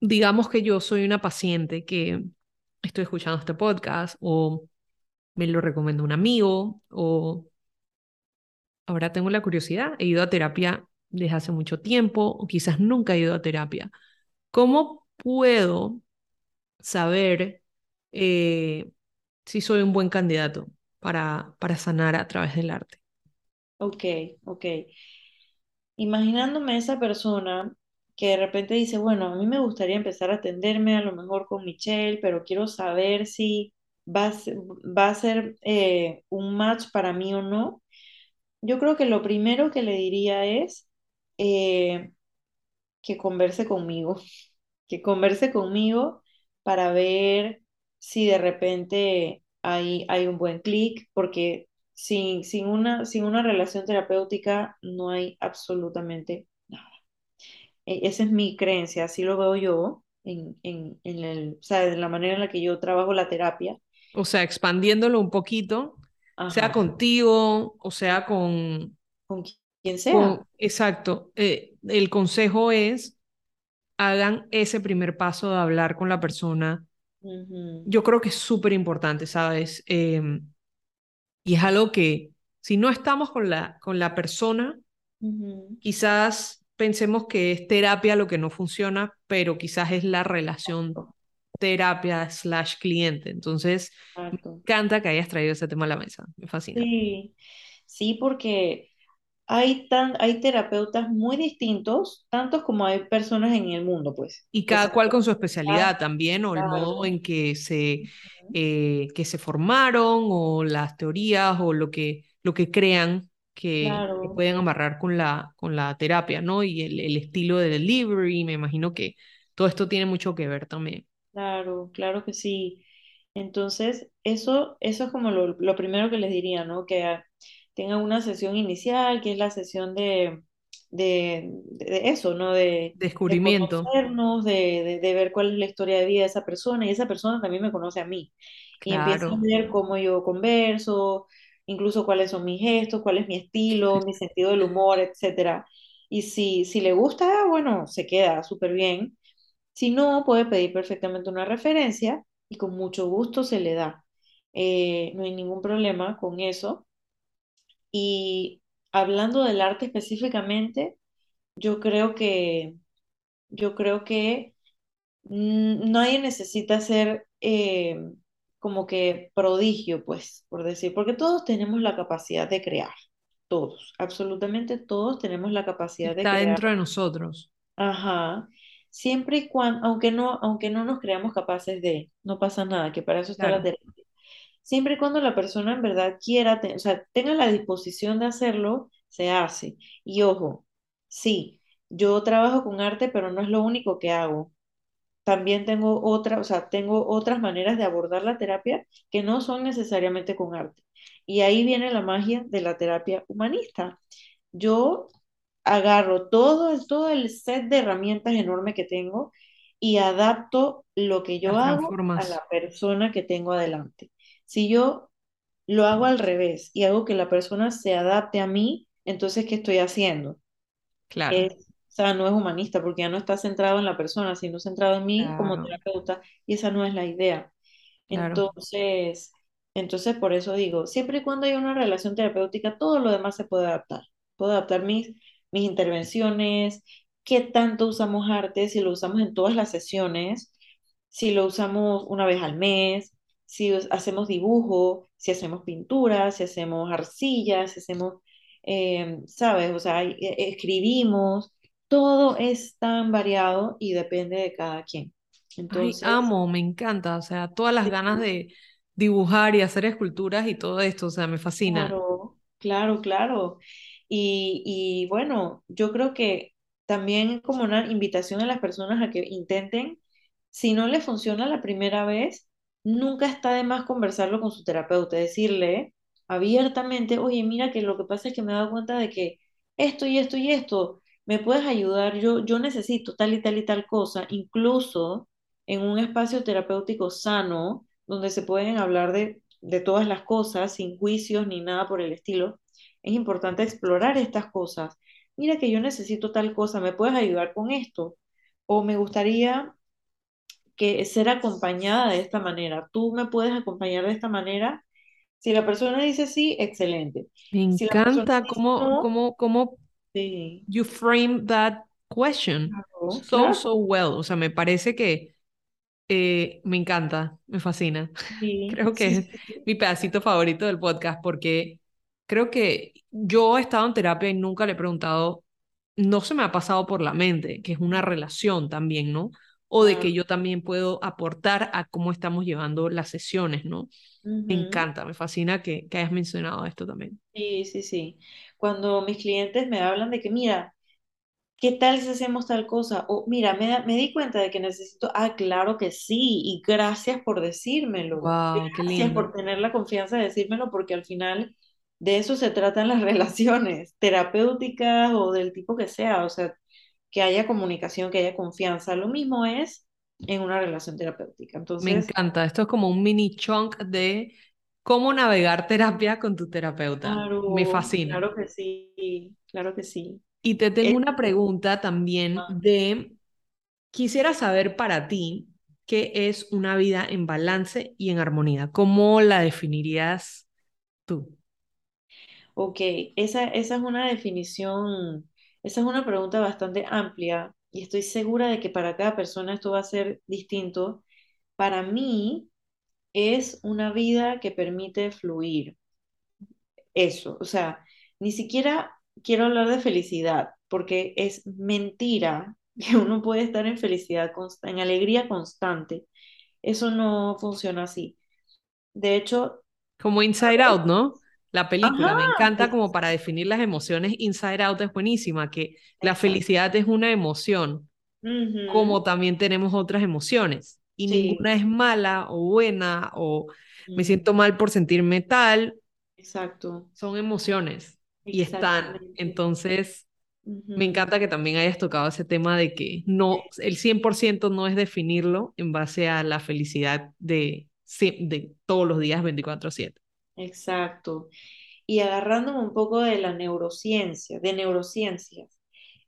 Speaker 2: digamos que yo soy una paciente que estoy escuchando este podcast o me lo recomendó un amigo o ahora tengo la curiosidad, he ido a terapia desde hace mucho tiempo o quizás nunca he ido a terapia. ¿Cómo puedo saber eh, si soy un buen candidato para, para sanar a través del arte?
Speaker 1: Ok, ok. Imaginándome esa persona que de repente dice, bueno, a mí me gustaría empezar a atenderme a lo mejor con Michelle, pero quiero saber si va a ser, va a ser eh, un match para mí o no. Yo creo que lo primero que le diría es eh, que converse conmigo, <laughs> que converse conmigo para ver si de repente hay, hay un buen clic, porque sin, sin una, sin una relación terapéutica no hay absolutamente nada. E- Esa es mi creencia, así lo veo yo en, en, en el, o sea, en la manera en la que yo trabajo la terapia.
Speaker 2: O sea, expandiéndolo un poquito, sea contigo o sea con,
Speaker 1: con qui- quien sea.
Speaker 2: con, exacto, eh, el consejo es hagan ese primer paso de hablar con la persona. Yo creo que es súper importante, ¿sabes? Eh, y es algo que si no estamos con la, con la persona, quizás pensemos que es terapia lo que no funciona, pero quizás es la relación terapia slash cliente. Entonces, me
Speaker 1: exacto.
Speaker 2: encanta que hayas traído ese tema a la mesa. Me fascina.
Speaker 1: Sí, sí, porque hay tan, hay terapeutas muy distintos, tantos como hay personas en el mundo, pues,
Speaker 2: Y cada cual con su
Speaker 1: Ah,
Speaker 2: especialidad también, o el modo en que se, eh, que se formaron, o las teorías, o lo que, lo que crean que, pueden amarrar con la, con la terapia, ¿no? Y el, el estilo de delivery, me imagino que todo esto tiene mucho que ver también.
Speaker 1: Claro, claro que sí. Entonces, eso, eso es como lo, lo primero que les diría, ¿no? Que ah, tengan una sesión inicial, que es la sesión de, de, de eso, ¿no? De, de
Speaker 2: Descubrimiento,
Speaker 1: conocernos, de, de, de ver cuál es la historia de vida de esa persona, y esa persona también me conoce a mí. Y empieza a
Speaker 2: claro.
Speaker 1: ver cómo yo converso, incluso cuáles son mis gestos, cuál es mi estilo, mi sentido del humor, etcétera. Y si, si le gusta, bueno, se queda súper bien. Si no, puede pedir perfectamente una referencia y con mucho gusto se le da. Eh, no hay ningún problema con eso. Y hablando del arte específicamente, yo creo que, yo creo que nadie necesita ser eh, como que prodigio, pues, por decir, porque todos tenemos la capacidad de crear. Todos, absolutamente todos tenemos la capacidad de
Speaker 2: Está
Speaker 1: crear
Speaker 2: dentro de nosotros,
Speaker 1: Ajá. Siempre y cuando, aunque no, aunque no nos creamos capaces de, no pasa nada, que para eso está la terapia. Siempre y cuando la persona en verdad quiera, o sea, tenga la disposición de hacerlo, se hace. Y ojo, sí, yo trabajo con arte, pero no es lo único que hago. También tengo otra, o sea, tengo otras maneras de abordar la terapia que no son necesariamente con arte. Y ahí viene la magia de la terapia humanista. Yo agarro todo, el- todo el set de herramientas enorme que tengo y adapto lo que yo hago a la persona que tengo adelante. Si yo lo hago al revés y hago que la persona se adapte a mí, entonces, ¿qué estoy haciendo?
Speaker 2: claro,
Speaker 1: Es, o sea, no es humanista porque ya no está centrado en la persona, sino centrado en mí como
Speaker 2: claro,
Speaker 1: terapeuta y esa no es la idea.
Speaker 2: claro.
Speaker 1: Entonces, entonces por eso digo, siempre y cuando haya una relación terapéutica, todo lo demás se puede adaptar. Puedo adaptar mis, mis intervenciones, qué tanto usamos arte, si lo usamos en todas las sesiones, si lo usamos una vez al mes, si hacemos dibujo, si hacemos pintura, si hacemos arcilla, si hacemos, eh, ¿sabes? O sea, e- escribimos, todo es tan variado y depende de cada quien.
Speaker 2: Ay,
Speaker 1: Entonces,
Speaker 2: amo, me encanta, o sea, todas las ganas de dibujar y hacer esculturas y todo esto, o sea, me fascina.
Speaker 1: Claro, claro, claro. Y, y bueno, yo creo que también como una invitación a las personas a que intenten, si no les funciona la primera vez, nunca está de más conversarlo con su terapeuta, decirle abiertamente, oye, mira que lo que pasa es que me he dado cuenta de que esto y esto y esto, ¿me puedes ayudar? Yo, yo necesito tal y tal y tal cosa, incluso en un espacio terapéutico sano, donde se pueden hablar de de todas las cosas, sin juicios ni nada por el estilo, es importante explorar estas cosas. Mira que yo necesito tal cosa, ¿me puedes ayudar con esto? O me gustaría que ser acompañada de esta manera. ¿Tú me puedes acompañar de esta manera? Si la persona dice sí, excelente.
Speaker 2: Me
Speaker 1: Si
Speaker 2: encanta cómo,
Speaker 1: no,
Speaker 2: cómo, cómo
Speaker 1: sí,
Speaker 2: you frame that question
Speaker 1: claro,
Speaker 2: so,
Speaker 1: claro,
Speaker 2: so well, o sea, me parece que eh, me encanta, me fascina.
Speaker 1: sí, <laughs>
Speaker 2: Creo que
Speaker 1: sí,
Speaker 2: es mi pedacito favorito del podcast porque creo que yo he estado en terapia y nunca le he preguntado, no se me ha pasado por la mente, que es una relación también, ¿no? O de que yo también puedo aportar a cómo estamos llevando las sesiones, ¿no? Me
Speaker 1: Ujú.
Speaker 2: encanta, me fascina que, que hayas mencionado esto también.
Speaker 1: Sí, sí, sí. Cuando mis clientes me hablan de que, mira, ¿Qué tal si hacemos tal cosa? O mira, me, me di cuenta de que necesito, ah, claro que sí, y gracias por decírmelo.
Speaker 2: Wow, qué
Speaker 1: Gracias
Speaker 2: lindo.
Speaker 1: por tener la confianza de decírmelo, porque al final de eso se tratan las <laughs> relaciones terapéuticas o del tipo que sea, o sea, que haya comunicación, que haya confianza. Lo mismo es en una relación terapéutica.
Speaker 2: Me encanta. Esto es como un mini chunk de cómo navegar terapia con tu terapeuta. Me fascina.
Speaker 1: claro que sí, claro que sí.
Speaker 2: Y te tengo
Speaker 1: Es-
Speaker 2: una pregunta también de, quisiera saber para ti, ¿qué es una vida en balance y en armonía? ¿Cómo la definirías tú?
Speaker 1: Ok, esa, esa es una definición, esa es una pregunta bastante amplia y estoy segura de que para cada persona esto va a ser distinto, para mí es una vida que permite fluir. Eso, o sea, ni siquiera quiero hablar de felicidad, porque es mentira <laughs> que uno puede estar en felicidad, en alegría constante. Eso no funciona así. De hecho,
Speaker 2: Como Inside Out, ¿no? La película,
Speaker 1: ajá,
Speaker 2: me encanta como para definir las emociones. Inside Out es buenísima, que la felicidad es una emoción, como también tenemos otras emociones. Y
Speaker 1: Sí,
Speaker 2: ninguna es mala o buena o me siento mal por sentirme tal.
Speaker 1: exacto,
Speaker 2: Son emociones y están. Entonces, me encanta que también hayas tocado ese tema de que no, el 100% no es definirlo en base a la felicidad de, de todos los días veinticuatro siete
Speaker 1: Exacto. Y agarrándome un poco de la neurociencia, de neurociencias,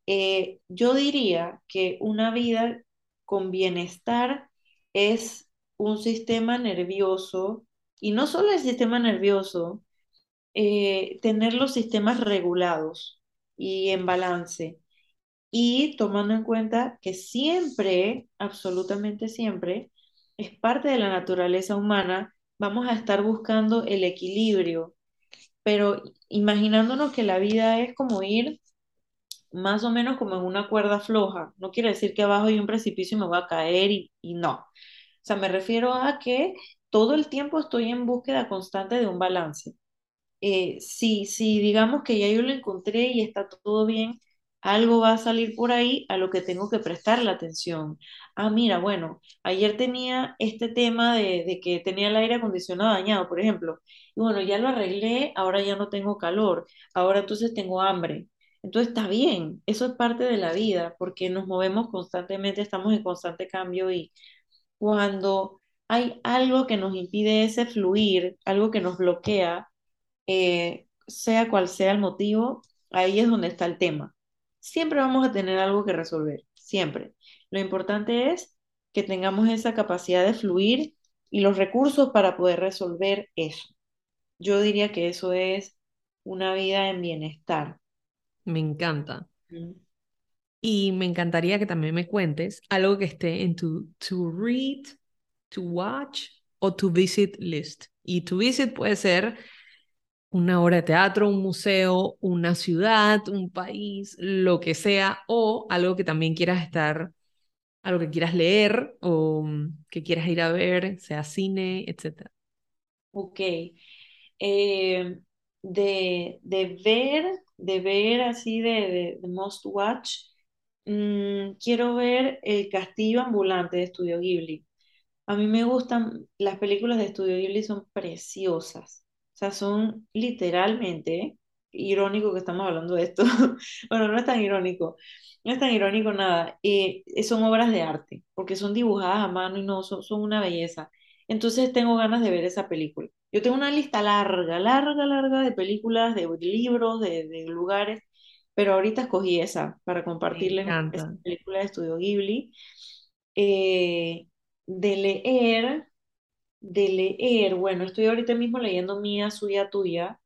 Speaker 1: eh, yo diría que una vida con bienestar es un sistema nervioso, y no solo el sistema nervioso, eh, tener los sistemas regulados y en balance, y tomando en cuenta que siempre, absolutamente siempre, es parte de la naturaleza humana, vamos a estar buscando el equilibrio pero imaginándonos que la vida es como ir más o menos como en una cuerda floja. No quiere decir que abajo hay un precipicio y me voy a caer y, y no. O sea, me refiero a que todo el tiempo estoy en búsqueda constante de un balance eh, si, si digamos que ya yo lo encontré y está todo bien, algo va a salir por ahí a lo que tengo que prestar la atención. Ah, mira, bueno, ayer tenía este tema de, de que tenía el aire acondicionado dañado, por ejemplo, y bueno, ya lo arreglé, ahora ya no tengo calor, ahora entonces tengo hambre. Entonces está bien, eso es parte de la vida, porque nos movemos constantemente, estamos en constante cambio y cuando hay algo que nos impide ese fluir, algo que nos bloquea, eh, sea cual sea el motivo, ahí es donde está el tema. Siempre vamos a tener algo que resolver, siempre. Lo importante es que tengamos esa capacidad de fluir y los recursos para poder resolver eso. Yo diría que eso es una vida en bienestar.
Speaker 2: Me encanta.
Speaker 1: Mm.
Speaker 2: Y me encantaría que también me cuentes algo que esté en tu to read, to watch o to visit list. Y to visit puede ser una obra de teatro, un museo, una ciudad, un país, lo que sea, o algo que también quieras estar, algo que quieras leer o mm, que quieras ir a ver, sea cine, etcétera.
Speaker 1: Ok. Eh, de, de ver, de ver así de, de, de Most Watch, mm, quiero ver El Castillo Ambulante de Estudio Ghibli. A mí me gustan, las películas de Estudio Ghibli son preciosas. O sea, son literalmente, irónico que estamos hablando de esto. <laughs> Bueno, no es tan irónico, no es tan irónico nada. Eh, son obras de arte, porque son dibujadas a mano y no, son, son una belleza. Entonces tengo ganas de ver esa película. Yo tengo una lista larga, larga, larga de películas, de libros, de, de lugares, pero ahorita escogí esa para compartirles esa película de Estudio Ghibli. Eh, de leer, de leer, bueno, estoy ahorita mismo leyendo Mía, Suya, Tuya,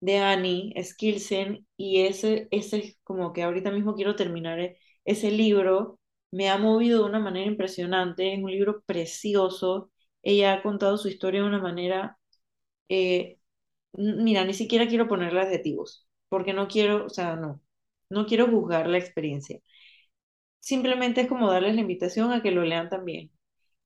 Speaker 1: de Annie Skilsen, y ese, ese es como que ahorita mismo quiero terminar ese libro. Me ha movido de una manera impresionante, es un libro precioso. Ella ha contado su historia de una manera, eh, mira, ni siquiera quiero ponerle adjetivos, porque no quiero, o sea, no, no quiero juzgar la experiencia. Simplemente es como darles la invitación a que lo lean también.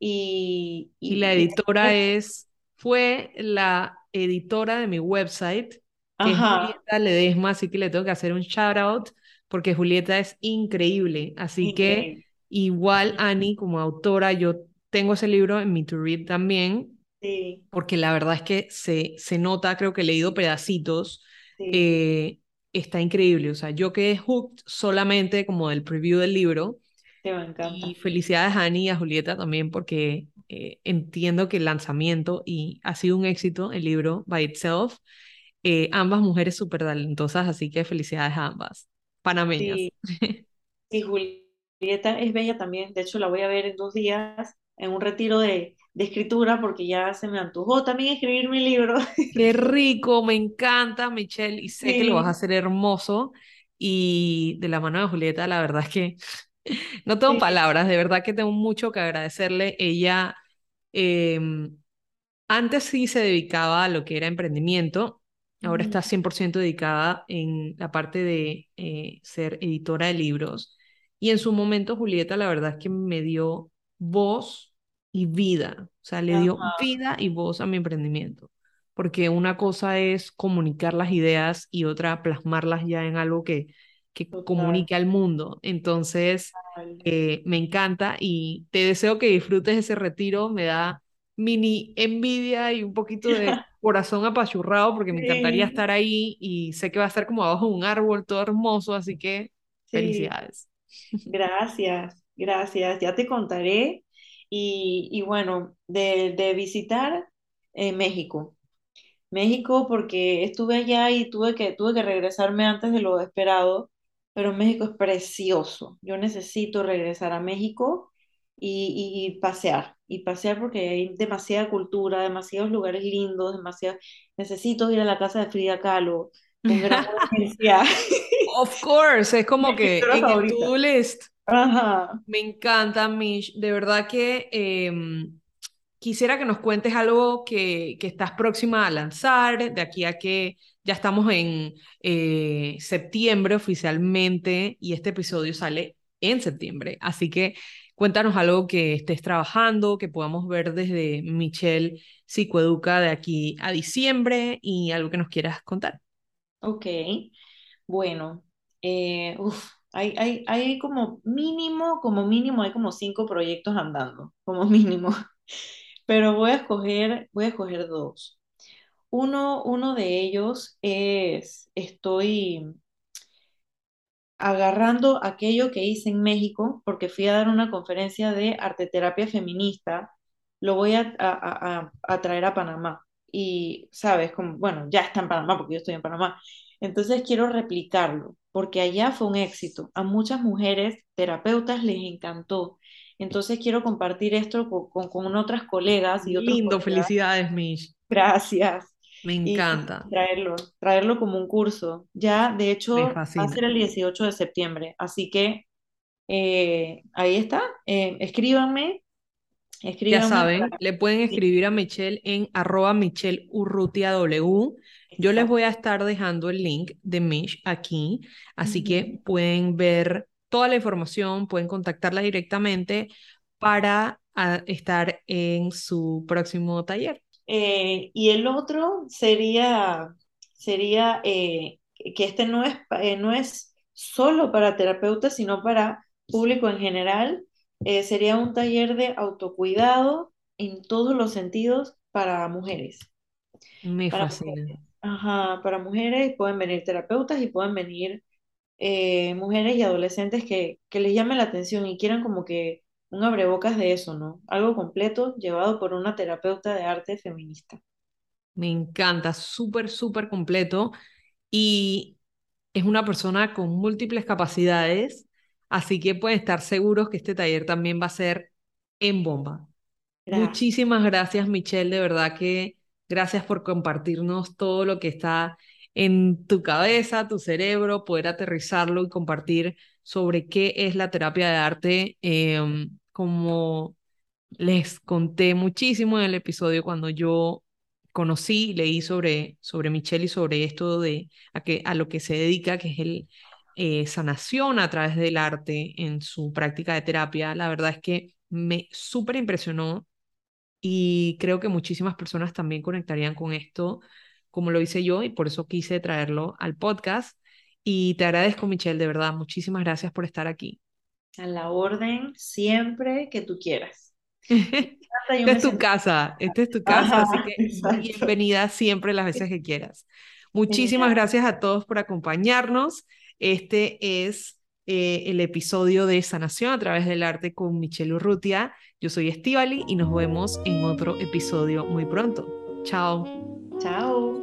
Speaker 1: Y,
Speaker 2: Y la
Speaker 1: y,
Speaker 2: editora es, fue la editora de mi website, que es
Speaker 1: ajá,
Speaker 2: Julieta Ledesma, así que le tengo que hacer un shout out porque Julieta es increíble. Así que igual Annie como autora, yo tengo ese libro en mi to read también,
Speaker 1: Sí,
Speaker 2: porque la verdad es que se, se nota, creo que he leído pedacitos,
Speaker 1: sí,
Speaker 2: eh, está increíble. O sea, yo quedé hooked solamente como del preview del libro
Speaker 1: te me
Speaker 2: y
Speaker 1: encanta.
Speaker 2: felicidades a Ani y a Julieta también porque eh, entiendo que el lanzamiento y ha sido un éxito el libro by itself. Eh, ambas mujeres súper talentosas, así que felicidades a ambas. Panameñas.
Speaker 1: Sí, sí, Julieta es bella también. De hecho, la voy a ver en dos días en un retiro de, de escritura porque ya se me antojó también escribir mi libro.
Speaker 2: Qué <laughs> rico, me encanta, Michelle, y sé que lo vas a
Speaker 1: Sí,
Speaker 2: hacer hermoso. Y de la mano de Julieta, la verdad es que <laughs> no tengo palabras, de verdad que tengo mucho que agradecerle. Ella Em, antes sí se dedicaba a lo que era emprendimiento, ahora está 100% dedicada en la parte de eh, ser editora de libros. Y en su momento Julieta, la verdad es que me dio voz y vida, o sea, le dio
Speaker 1: Ajá,
Speaker 2: vida y voz a mi emprendimiento, porque una cosa es comunicar las ideas y otra plasmarlas ya en algo que, que
Speaker 1: total.
Speaker 2: comunique al mundo. Entonces, eh, me encanta y te deseo que disfrutes ese retiro, me da mini envidia y un poquito de <laughs> corazón apachurrado porque me encantaría
Speaker 1: Sí,
Speaker 2: estar ahí y sé que va a estar como abajo de un árbol todo hermoso, así que
Speaker 1: sí,
Speaker 2: felicidades.
Speaker 1: gracias, gracias. Ya te contaré. Y, y bueno, de, de visitar eh, México. México porque estuve allá y tuve que, tuve que regresarme antes de lo esperado, pero México es precioso. Yo necesito regresar a México y, y pasear, y pasear porque hay demasiada cultura, demasiados lugares lindos, demasiado... Necesito ir a la casa de Frida Kahlo con gran urgencia.
Speaker 2: Of course, es como <laughs> que en el
Speaker 1: favorita.
Speaker 2: to-do list
Speaker 1: Ajá.
Speaker 2: me encanta, Mish. De verdad que em, quisiera que nos cuentes algo que, que estás próxima a lanzar, de aquí a que ya estamos en eh, septiembre oficialmente y este episodio sale en septiembre. Así que cuéntanos algo que estés trabajando, que podamos ver desde Michelle Psicoeduca de aquí a diciembre y algo que nos quieras contar.
Speaker 1: Ok, bueno, eh, hay, hay, hay como mínimo, como mínimo, hay como cinco proyectos andando, como mínimo, <laughs> pero voy a escoger, voy a escoger dos. Uno, uno de ellos es, estoy agarrando aquello que hice en México, porque fui a dar una conferencia de arteterapia feminista, lo voy a, a, a- a traer a Panamá. Y, sabes, como, bueno, ya está en Panamá porque yo estoy en Panamá. Entonces quiero replicarlo, porque allá fue un éxito. A muchas mujeres terapeutas les encantó. Entonces quiero compartir esto con, con, con otras colegas y otros
Speaker 2: Lindo,
Speaker 1: colegas.
Speaker 2: felicidades, Mish.
Speaker 1: Gracias
Speaker 2: Me
Speaker 1: y
Speaker 2: encanta,
Speaker 1: traerlo, traerlo como un curso. Ya, de hecho, va a ser el 18 de septiembre, así que eh, ahí está. Eh, escríbanme,
Speaker 2: Ya
Speaker 1: escríbanme
Speaker 2: saben,
Speaker 1: para...
Speaker 2: le pueden escribir a Michelle en arroba Michelle Urrutia W. Yo les voy a estar dejando el link de Mish aquí, así que pueden ver toda la información, pueden contactarla directamente para ah, estar en su próximo taller.
Speaker 1: Eh, y el otro sería, sería eh, que este no es, eh, no es solo para terapeutas, sino para público en general. Sería un taller de autocuidado en todos los sentidos para mujeres.
Speaker 2: Me
Speaker 1: Para
Speaker 2: fascina.
Speaker 1: mujeres. Ajá, para mujeres pueden venir terapeutas y pueden venir mujeres y adolescentes que, que les llame la atención y quieran como que un abrebocas de eso, ¿no? Algo completo llevado por una terapeuta de arte feminista.
Speaker 2: Me encanta, súper, súper completo y es una persona con múltiples capacidades, así que pueden estar seguros que este taller también va a ser en bomba.
Speaker 1: Gracias.
Speaker 2: Muchísimas gracias, Michelle. De verdad que gracias por compartirnos todo lo que está en tu cabeza, tu cerebro, poder aterrizarlo y compartir sobre qué es la terapia de arte. Em, como les conté muchísimo en el episodio cuando yo conocí, leí sobre, sobre Michelle y sobre esto de a, que, a lo que se dedica, que es el eh, sanación a través del arte en su práctica de terapia. La verdad es que me súper impresionó y creo que muchísimas personas también conectarían con esto, como lo hice yo, y por eso quise traerlo al podcast. Y te agradezco, Michelle, de verdad. Muchísimas gracias por estar aquí.
Speaker 1: A la orden siempre que tú quieras. <laughs>
Speaker 2: Esta es tu casa, esta es tu casa, así que <laughs>
Speaker 1: exacto.
Speaker 2: bienvenida siempre las veces que quieras. Muchísimas gracias a todos por acompañarnos. Este es eh, el episodio de Sanación a través del arte con Michelle Urrutia. Yo soy Estivali y nos vemos en otro episodio muy pronto. Chao.
Speaker 1: Chao.